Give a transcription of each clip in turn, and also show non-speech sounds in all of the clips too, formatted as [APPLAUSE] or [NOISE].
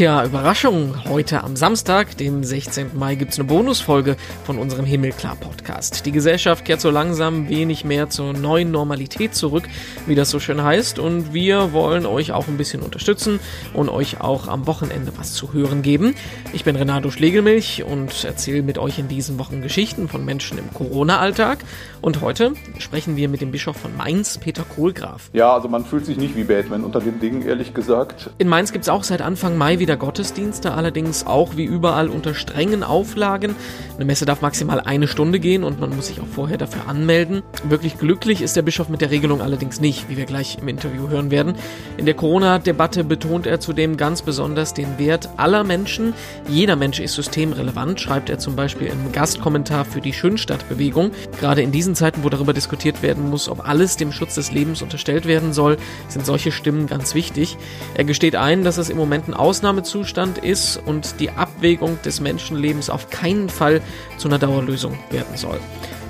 Tja, Überraschung. Heute am Samstag, den 16. Mai, gibt's eine Bonusfolge von unserem Himmelklar-Podcast. Die Gesellschaft kehrt so langsam wenig mehr zur neuen Normalität zurück, wie das so schön heißt. Und wir wollen euch auch ein bisschen unterstützen und euch auch am Wochenende was zu hören geben. Ich bin Renato Schlegelmilch und erzähle mit euch in diesen Wochen Geschichten von Menschen im Corona-Alltag. Und heute sprechen wir mit dem Bischof von Mainz, Peter Kohlgraf. Ja, also man fühlt sich nicht wie Batman unter dem Ding, ehrlich gesagt. In Mainz gibt's auch seit Anfang Mai wieder Gottesdienste, allerdings auch wie überall unter strengen Auflagen. Eine Messe darf maximal eine Stunde gehen und man muss sich auch vorher dafür anmelden. Wirklich glücklich ist der Bischof mit der Regelung allerdings nicht, wie wir gleich im Interview hören werden. In der Corona-Debatte betont er zudem ganz besonders den Wert aller Menschen. Jeder Mensch ist systemrelevant, schreibt er zum Beispiel im Gastkommentar für die Schönstadt-Bewegung. Gerade in diesen Zeiten, wo darüber diskutiert werden muss, ob alles dem Schutz des Lebens unterstellt werden soll, sind solche Stimmen ganz wichtig. Er gesteht ein, dass es im Moment ein Ausnahme Ausnahmezustand ist und die Abwägung des Menschenlebens auf keinen Fall zu einer Dauerlösung werden soll.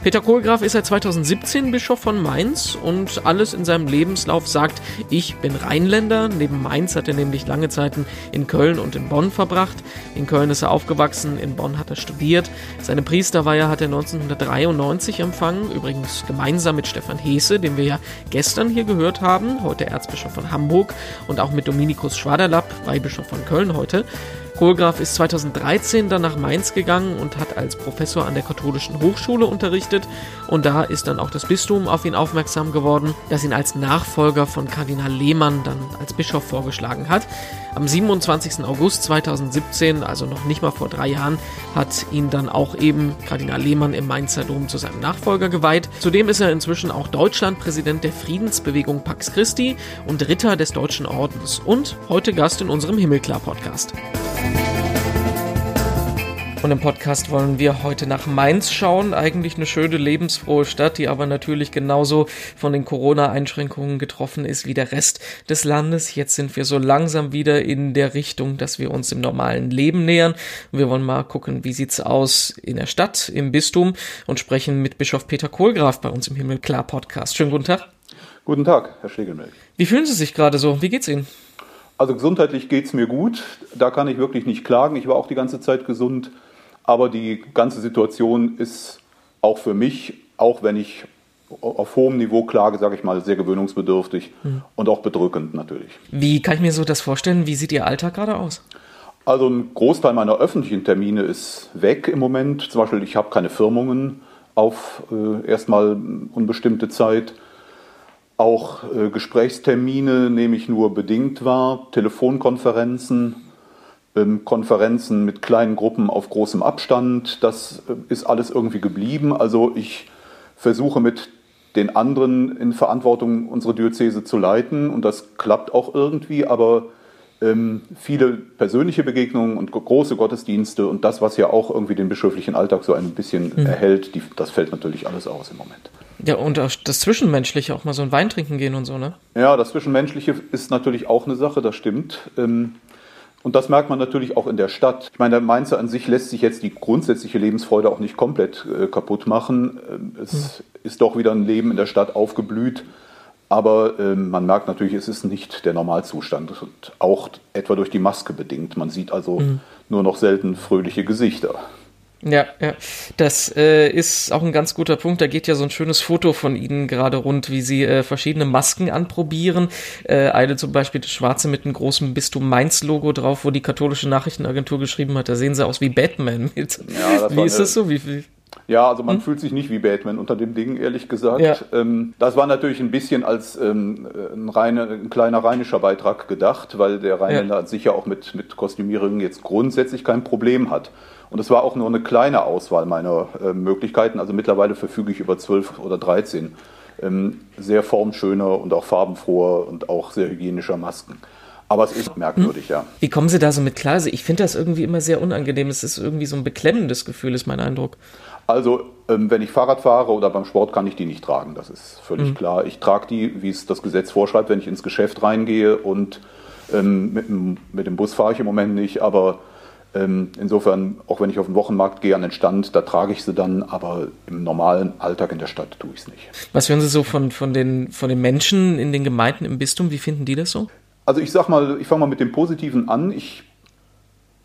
Peter Kohlgraf ist seit 2017 Bischof von Mainz und alles in seinem Lebenslauf sagt, ich bin Rheinländer. Neben Mainz hat er nämlich lange Zeiten in Köln und in Bonn verbracht. In Köln ist er aufgewachsen, in Bonn hat er studiert. Seine Priesterweihe hat er 1993 empfangen, übrigens gemeinsam mit Stefan Heese, den wir ja gestern hier gehört haben, heute Erzbischof von Hamburg und auch mit Dominikus Schwaderlapp, Weihbischof von Köln heute. Kohlgraf ist 2013 dann nach Mainz gegangen und hat als Professor an der Katholischen Hochschule unterrichtet und da ist dann auch das Bistum auf ihn aufmerksam geworden, das ihn als Nachfolger von Kardinal Lehmann dann als Bischof vorgeschlagen hat. Am 27. August 2017, also noch nicht mal vor drei Jahren, hat ihn dann auch eben Kardinal Lehmann im Mainzer Dom zu seinem Nachfolger geweiht. Zudem ist er inzwischen auch Deutschlandpräsident der Friedensbewegung Pax Christi und Ritter des Deutschen Ordens und heute Gast in unserem Himmelklar-Podcast. Und im Podcast wollen wir heute nach Mainz schauen. Eigentlich eine schöne, lebensfrohe Stadt, die aber natürlich genauso von den Corona-Einschränkungen getroffen ist wie der Rest des Landes. Jetzt sind wir so langsam wieder in der Richtung, dass wir uns im normalen Leben nähern. Wir wollen mal gucken, wie sieht's aus in der Stadt, im Bistum und sprechen mit Bischof Peter Kohlgraf bei uns im Himmelklar-Podcast. Schönen guten Tag. Guten Tag, Herr Schlegelmilch. Wie fühlen Sie sich gerade so? Wie geht's Ihnen? Also gesundheitlich geht's mir gut. Da kann ich wirklich nicht klagen. Ich war auch die ganze Zeit gesund. Aber die ganze Situation ist auch für mich, auch wenn ich auf hohem Niveau klage, sage ich mal, sehr gewöhnungsbedürftig mhm. und auch bedrückend natürlich. Wie kann ich mir so das vorstellen? Wie sieht Ihr Alltag gerade aus? Also ein Großteil meiner öffentlichen Termine ist weg im Moment. Zum Beispiel, ich habe keine Firmungen auf äh, erstmal unbestimmte Zeit. Auch äh, Gesprächstermine nehme ich nur bedingt wahr. Telefonkonferenzen Konferenzen mit kleinen Gruppen auf großem Abstand. Das äh, ist alles irgendwie geblieben. Also ich versuche mit den anderen in Verantwortung unsere Diözese zu leiten und das klappt auch irgendwie, aber ähm, viele persönliche Begegnungen und große Gottesdienste und das, was ja auch irgendwie den bischöflichen Alltag so ein bisschen mhm. erhält, die, das fällt natürlich alles aus im Moment. Ja, und das Zwischenmenschliche, auch mal so ein Wein trinken gehen und so, ne? Ja, das Zwischenmenschliche ist natürlich auch eine Sache, das stimmt. Ähm, und das merkt man natürlich auch in der Stadt. Ich meine, der Mainzer an sich lässt sich jetzt die grundsätzliche Lebensfreude auch nicht komplett äh, kaputt machen. Ähm, es mhm. ist doch wieder ein Leben in der Stadt aufgeblüht. Aber äh, man merkt natürlich, es ist nicht der Normalzustand. Und auch etwa durch die Maske bedingt. Man sieht also mhm. nur noch selten fröhliche Gesichter. Ja, ja. Das äh, ist auch ein ganz guter Punkt. Da geht ja so ein schönes Foto von Ihnen gerade rund, wie Sie äh, verschiedene Masken anprobieren. Äh, eine zum Beispiel das schwarze mit einem großen Bistum Mainz-Logo drauf, wo die katholische Nachrichtenagentur geschrieben hat, da sehen Sie aus wie Batman mit. Ja, [LAUGHS] wie ist das so? Wie, wie? Ja, also man hm? fühlt sich nicht wie Batman unter dem Ding, ehrlich gesagt. Ja. Ähm, das war natürlich ein bisschen als ähm, ein, reine, ein, kleiner rheinischer Beitrag gedacht, weil der Rheinländer ja. sicher auch mit, mit Kostümierungen jetzt grundsätzlich kein Problem hat. Und es war auch nur eine kleine Auswahl meiner äh, Möglichkeiten. Also mittlerweile verfüge ich über zwölf oder dreizehn ähm, sehr formschöner und auch farbenfroher und auch sehr hygienischer Masken. Aber es ist merkwürdig, hm. ja. Wie kommen Sie da so mit klar? Also ich finde das irgendwie immer sehr unangenehm. Es ist irgendwie so ein beklemmendes Gefühl, ist mein Eindruck. Also, ähm, wenn ich Fahrrad fahre oder beim Sport, kann ich die nicht tragen. Das ist völlig mhm. klar. Ich trage die, wie es das Gesetz vorschreibt, wenn ich ins Geschäft reingehe und ähm, mit, mit, dem Bus fahre ich im Moment nicht, aber insofern, auch wenn ich auf den Wochenmarkt gehe, an den Stand, da trage ich sie dann, aber im normalen Alltag in der Stadt tue ich es nicht. Was hören Sie so von, von, den, von den Menschen in den Gemeinden im Bistum? Wie finden die das so? Also ich sag mal, ich fange mal mit dem Positiven an. Ich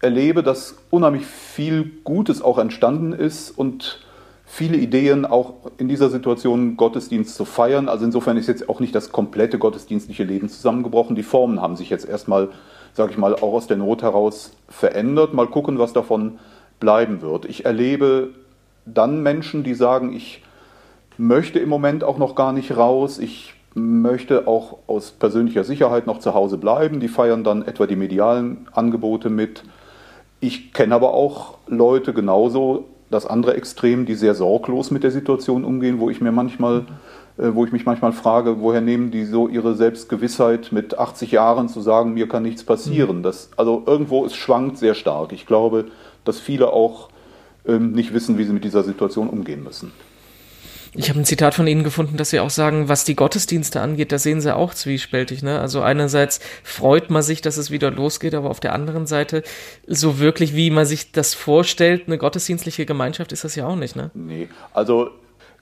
erlebe, dass unheimlich viel Gutes auch entstanden ist und viele Ideen auch in dieser Situation Gottesdienst zu feiern. Also insofern ist jetzt auch nicht das komplette gottesdienstliche Leben zusammengebrochen. Die Formen haben sich jetzt erstmal, sage ich mal, auch aus der Not heraus verändert. Mal gucken, was davon bleiben wird. Ich erlebe dann Menschen, die sagen, ich möchte im Moment auch noch gar nicht raus, ich möchte auch aus persönlicher Sicherheit noch zu Hause bleiben. Die feiern dann etwa die medialen Angebote mit. Ich kenne aber auch Leute genauso, das andere Extrem, die sehr sorglos mit der Situation umgehen, wo ich mir manchmal, wo ich mich manchmal frage, woher nehmen die so ihre Selbstgewissheit mit 80 Jahren zu sagen, mir kann nichts passieren. Mhm. Das, also irgendwo, es schwankt sehr stark. Ich glaube, dass viele auch ähm, nicht wissen, wie sie mit dieser Situation umgehen müssen. Ich habe ein Zitat von Ihnen gefunden, dass Sie auch sagen, was die Gottesdienste angeht, da sehen Sie auch zwiespältig. Ne? Also einerseits freut man sich, dass es wieder losgeht, aber auf der anderen Seite, so wirklich, wie man sich das vorstellt, eine gottesdienstliche Gemeinschaft ist das ja auch nicht. Ne? Nee, also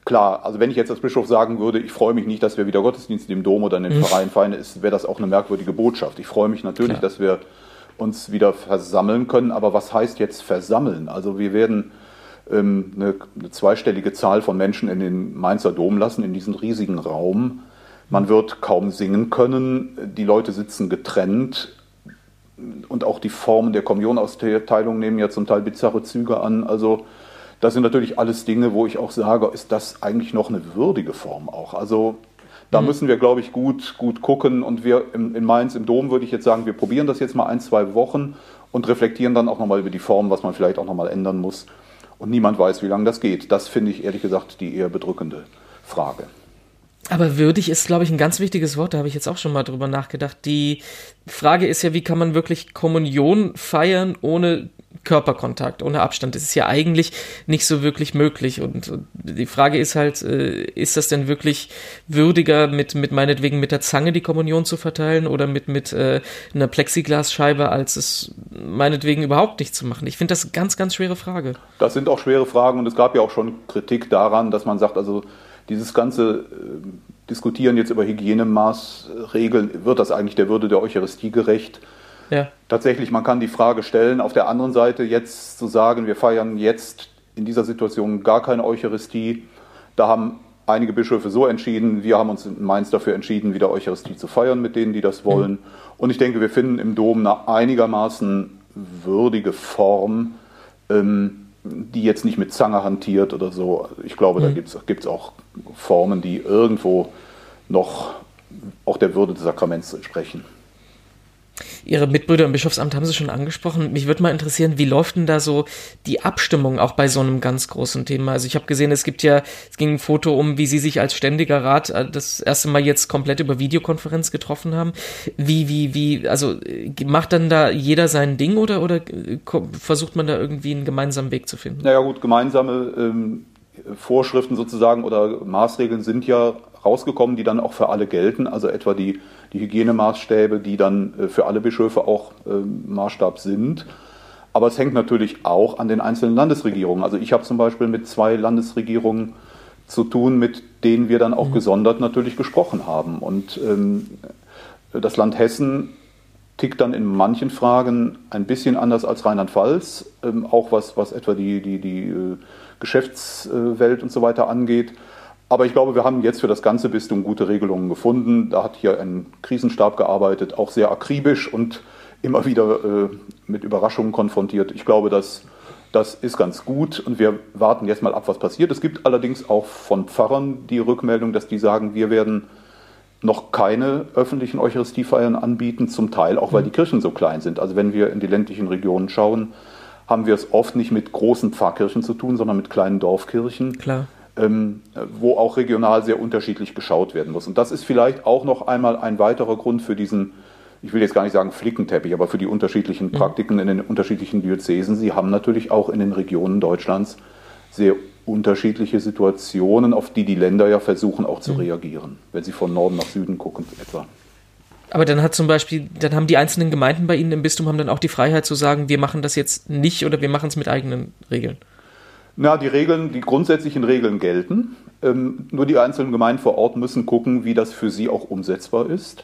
klar, also wenn ich jetzt als Bischof sagen würde, ich freue mich nicht, dass wir wieder Gottesdienste im Dom oder in den mhm. Vereinen feiern, wäre das auch eine merkwürdige Botschaft. Ich freue mich natürlich, klar. dass wir uns wieder versammeln können, aber was heißt jetzt versammeln? Also wir werden ähm, eine, eine zweistellige Zahl von Menschen in den Mainzer Dom lassen, in diesen riesigen Raum. Man wird kaum singen können, die Leute sitzen getrennt und auch die Formen der Kommunionausteilung nehmen ja zum Teil bizarre Züge an. Also das sind natürlich alles Dinge, wo ich auch sage, ist das eigentlich noch eine würdige Form auch? Also da mhm. müssen wir, glaube ich, gut, gut gucken. Und wir in, in Mainz im Dom würde ich jetzt sagen, wir probieren das jetzt mal ein, zwei Wochen und reflektieren dann auch nochmal über die Form, was man vielleicht auch nochmal ändern muss und niemand weiß, wie lange das geht. Das finde ich ehrlich gesagt die eher bedrückende Frage. Aber würdig ist, glaube ich, ein ganz wichtiges Wort. Da habe ich jetzt auch schon mal drüber nachgedacht. Die Frage ist ja, wie kann man wirklich Kommunion feiern, ohne Körperkontakt, ohne Abstand. Das ist ja eigentlich nicht so wirklich möglich. Und die Frage ist halt, äh, ist das denn wirklich würdiger, mit, mit meinetwegen mit der Zange die Kommunion zu verteilen oder mit, mit äh, einer Plexiglasscheibe, als es meinetwegen überhaupt nicht zu machen? Ich finde das ganz, ganz schwere Frage. Das sind auch schwere Fragen und es gab ja auch schon Kritik daran, dass man sagt, also dieses ganze äh, Diskutieren jetzt über Hygienemaßregeln, wird das eigentlich der Würde der Eucharistie gerecht? Ja. Tatsächlich, man kann die Frage stellen. Auf der anderen Seite jetzt zu sagen, wir feiern jetzt in dieser Situation gar keine Eucharistie, da haben einige Bischöfe so entschieden, wir haben uns in Mainz dafür entschieden, wieder Eucharistie zu feiern mit denen, die das wollen. Mhm. Und ich denke, wir finden im Dom eine einigermaßen würdige Form, ähm, die jetzt nicht mit Zange hantiert oder so. Ich glaube, mhm. da gibt es auch Formen, die irgendwo noch auch der Würde des Sakraments entsprechen. Ihre Mitbrüder im Bischofsamt haben Sie schon angesprochen. Mich würde mal interessieren, wie läuft denn da so die Abstimmung auch bei so einem ganz großen Thema? Also ich habe gesehen, es gibt ja, es ging ein Foto um, wie Sie sich als ständiger Rat äh, das erste Mal jetzt komplett über Videokonferenz getroffen haben. Wie, wie, wie, also macht dann da jeder sein Ding oder, oder äh, versucht man da irgendwie einen gemeinsamen Weg zu finden? Naja gut, gemeinsame ähm, Vorschriften sozusagen oder Maßregeln sind ja rausgekommen, die dann auch für alle gelten. Also etwa die, die Hygienemaßstäbe, die dann äh, für alle Bischöfe auch äh, Maßstab sind. Aber es hängt natürlich auch an den einzelnen Landesregierungen. Also ich habe zum Beispiel mit zwei Landesregierungen zu tun, mit denen wir dann auch mhm. gesondert natürlich gesprochen haben. Und ähm, das Land Hessen tickt dann in manchen Fragen ein bisschen anders als Rheinland-Pfalz, ähm, auch was, was etwa die, die, die äh, Geschäftswelt und so weiter angeht. Aber ich glaube, wir haben jetzt für das ganze Bistum gute Regelungen gefunden. Da hat hier ein Krisenstab gearbeitet, auch sehr akribisch und immer wieder äh, mit Überraschungen konfrontiert. Ich glaube, das, das ist ganz gut und wir warten jetzt mal ab, was passiert. Es gibt allerdings auch von Pfarrern die Rückmeldung, dass die sagen, wir werden noch keine öffentlichen Eucharistiefeiern anbieten, zum Teil auch, weil die Kirchen so klein sind. Also wenn wir in die ländlichen Regionen schauen, haben wir es oft nicht mit großen Pfarrkirchen zu tun, sondern mit kleinen Dorfkirchen. Klar wo auch regional sehr unterschiedlich geschaut werden muss. Und das ist vielleicht auch noch einmal ein weiterer Grund für diesen, ich will jetzt gar nicht sagen Flickenteppich, aber für die unterschiedlichen mhm. Praktiken in den unterschiedlichen Diözesen. Sie haben natürlich auch in den Regionen Deutschlands sehr unterschiedliche Situationen, auf die die Länder ja versuchen auch zu mhm. reagieren, wenn sie von Norden nach Süden gucken etwa. Aber dann hat zum Beispiel, dann haben die einzelnen Gemeinden bei Ihnen im Bistum haben dann auch die Freiheit zu sagen, wir machen das jetzt nicht oder wir machen es mit eigenen Regeln. Na, die Regeln, die grundsätzlichen Regeln gelten. Ähm, nur die einzelnen Gemeinden vor Ort müssen gucken, wie das für sie auch umsetzbar ist.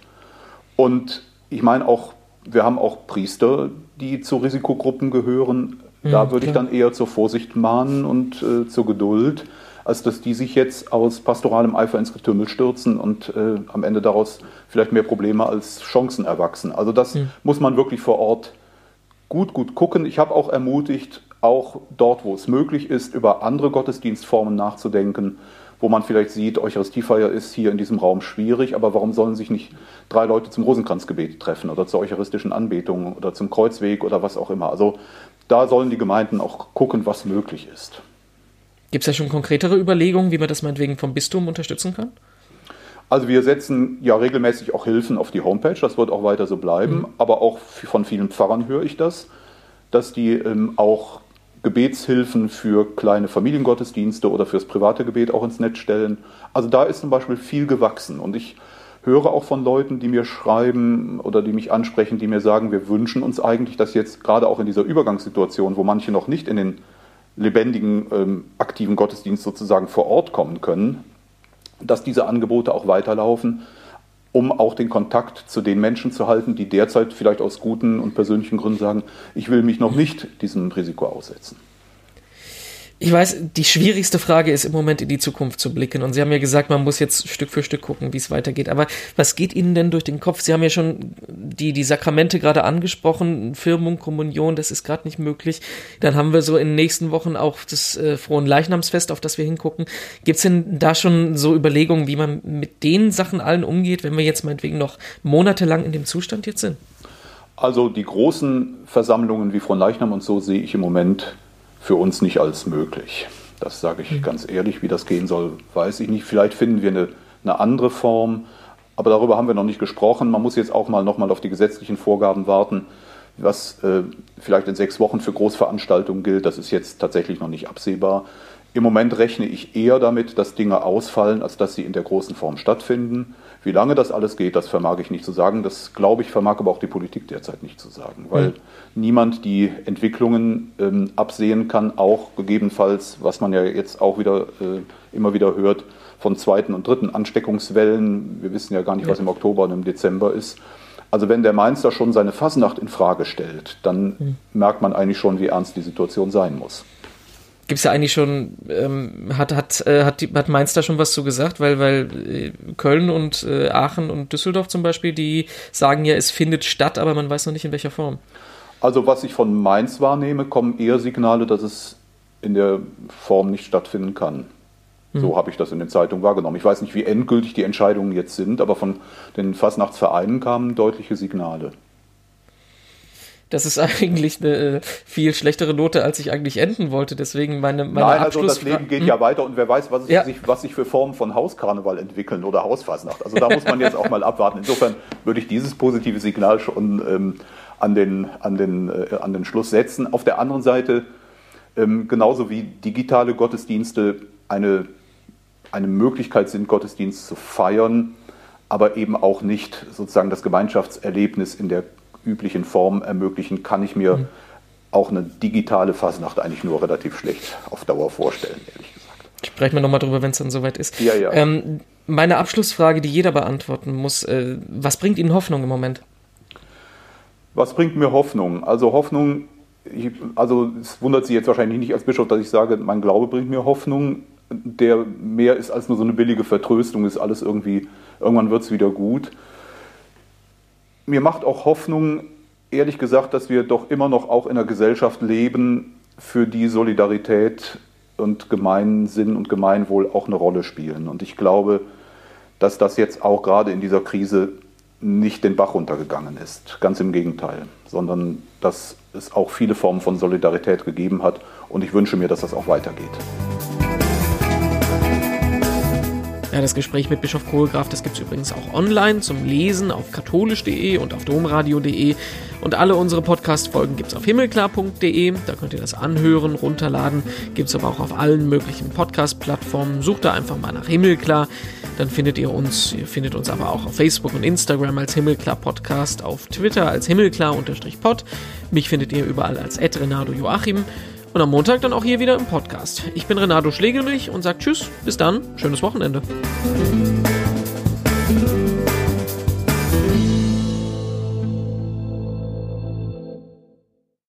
Und ich meine auch wir haben auch Priester, die zu Risikogruppen gehören. Da mhm, würde ich dann eher zur Vorsicht mahnen und äh, zur Geduld, als dass die sich jetzt aus pastoralem Eifer ins Getümmel stürzen und äh, am Ende daraus vielleicht mehr Probleme als Chancen erwachsen. Also das mhm. muss man wirklich vor Ort gut, gut gucken. Ich habe auch ermutigt, auch dort, wo es möglich ist, über andere Gottesdienstformen nachzudenken wo man vielleicht sieht, Eucharistiefeier ist hier in diesem Raum schwierig, aber warum sollen sich nicht drei Leute zum Rosenkranzgebet treffen oder zur eucharistischen Anbetung oder zum Kreuzweg oder was auch immer. Also da sollen die Gemeinden auch gucken, was möglich ist. Gibt es ja schon konkretere Überlegungen, wie man das meinetwegen vom Bistum unterstützen kann? Also wir setzen ja regelmäßig auch Hilfen auf die Homepage, das wird auch weiter so bleiben, mhm. aber auch von vielen Pfarrern höre ich das, dass die ähm, auch Gebetshilfen für kleine Familiengottesdienste oder fürs private Gebet auch ins Netz stellen. Also da ist zum Beispiel viel gewachsen. Und ich höre auch von Leuten, die mir schreiben oder die mich ansprechen, die mir sagen, wir wünschen uns eigentlich, dass jetzt gerade auch in dieser Übergangssituation, wo manche noch nicht in den lebendigen, ähm, aktiven Gottesdienst sozusagen vor Ort kommen können, dass diese Angebote auch weiterlaufen, um auch den Kontakt zu den Menschen zu halten, die derzeit vielleicht aus guten und persönlichen Gründen sagen, ich will mich noch nicht diesem Risiko aussetzen. Ich weiß, die schwierigste Frage ist im Moment in die Zukunft zu blicken. Und Sie haben ja gesagt, man muss jetzt Stück für Stück gucken, wie es weitergeht. Aber was geht Ihnen denn durch den Kopf? Sie haben ja schon die, die Sakramente gerade angesprochen. Firmung, Kommunion, das ist gerade nicht möglich. Dann haben wir so in den nächsten Wochen auch das äh, Frohen Leichnamsfest, auf das wir hingucken. Gibt es denn da schon so Überlegungen, wie man mit den Sachen allen umgeht, wenn wir jetzt meinetwegen noch monatelang in dem Zustand jetzt sind? Also die großen Versammlungen wie Frohen Leichnam und so sehe ich im Moment für uns nicht als möglich. Das sage ich mhm. ganz ehrlich. Wie das gehen soll, weiß ich nicht. Vielleicht finden wir eine, eine andere Form, aber darüber haben wir noch nicht gesprochen. Man muss jetzt auch mal nochmal auf die gesetzlichen Vorgaben warten, was äh, vielleicht in sechs Wochen für Großveranstaltungen gilt. Das ist jetzt tatsächlich noch nicht absehbar. Im Moment rechne ich eher damit, dass Dinge ausfallen, als dass sie in der großen Form stattfinden. Wie lange das alles geht, das vermag ich nicht zu sagen. Das glaube ich, vermag aber auch die Politik derzeit nicht zu sagen, weil mhm. niemand die Entwicklungen ähm, absehen kann, auch gegebenenfalls, was man ja jetzt auch wieder äh, immer wieder hört, von zweiten und dritten Ansteckungswellen. Wir wissen ja gar nicht, ja. was im Oktober und im Dezember ist. Also wenn der Mainzer schon seine Fasnacht in Frage stellt, dann mhm. merkt man eigentlich schon, wie ernst die Situation sein muss gibt es ja eigentlich schon, ähm, hat, hat, äh, hat, die, hat Mainz da schon was zu gesagt, weil, weil äh, Köln und äh, Aachen und Düsseldorf zum Beispiel, die sagen ja, es findet statt, aber man weiß noch nicht in welcher Form. Also was ich von Mainz wahrnehme, kommen eher Signale, dass es in der Form nicht stattfinden kann. So hm. habe ich das in den Zeitungen wahrgenommen. Ich weiß nicht, wie endgültig die Entscheidungen jetzt sind, aber von den Fastnachtsvereinen kamen deutliche Signale. Das ist [LAUGHS] eigentlich eine äh, viel schlechtere Note, als ich eigentlich enden wollte. Deswegen meine, meine Nein, also das Leben geht hm? ja weiter und wer weiß, was, ja. sich, was sich für Formen von Hauskarneval entwickeln oder Hausfasnacht. Also da muss man jetzt auch mal abwarten. Insofern würde ich dieses positive Signal schon ähm, an, den, an, den, äh, an den Schluss setzen. Auf der anderen Seite, ähm, genauso wie digitale Gottesdienste eine, eine Möglichkeit sind, Gottesdienst zu feiern, aber eben auch nicht sozusagen das Gemeinschaftserlebnis in der üblichen Form ermöglichen, kann ich mir mhm. auch eine digitale Fasnacht eigentlich nur relativ schlecht auf Dauer vorstellen, ehrlich gesagt. Sprechen wir nochmal drüber, wenn es dann soweit ist. Ja, ja. Ähm, meine Abschlussfrage, die jeder beantworten muss, äh, was bringt Ihnen Hoffnung im Moment? Was bringt mir Hoffnung? Also Hoffnung, ich, also es wundert Sie jetzt wahrscheinlich nicht als Bischof, dass ich sage, mein Glaube bringt mir Hoffnung, der mehr ist als nur so eine billige Vertröstung, ist alles irgendwie, irgendwann wird es wieder gut mir macht auch Hoffnung, ehrlich gesagt, dass wir doch immer noch auch in einer Gesellschaft leben, für die Solidarität und Gemeinsinn und Gemeinwohl auch eine Rolle spielen. Und ich glaube, dass das jetzt auch gerade in dieser Krise nicht den Bach runtergegangen ist. Ganz im Gegenteil, sondern dass es auch viele Formen von Solidarität gegeben hat. Und ich wünsche mir, dass das auch weitergeht. Ja, das Gespräch mit Bischof Kohlgraf, das gibt es übrigens auch online zum Lesen auf katholisch.de und auf domradio.de. Und alle unsere Podcast-Folgen gibt es auf himmelklar.de. Da könnt ihr das anhören, runterladen. Gibt es aber auch auf allen möglichen Podcast-Plattformen. Sucht da einfach mal nach Himmelklar. Dann findet ihr uns. Ihr findet uns aber auch auf Facebook und Instagram als Himmelklar Podcast, auf Twitter als Himmelklar-Pod. Mich findet ihr überall als Renado Joachim. Und am Montag dann auch hier wieder im Podcast. Ich bin Renato Schlegelmilch und sage Tschüss, bis dann, schönes Wochenende.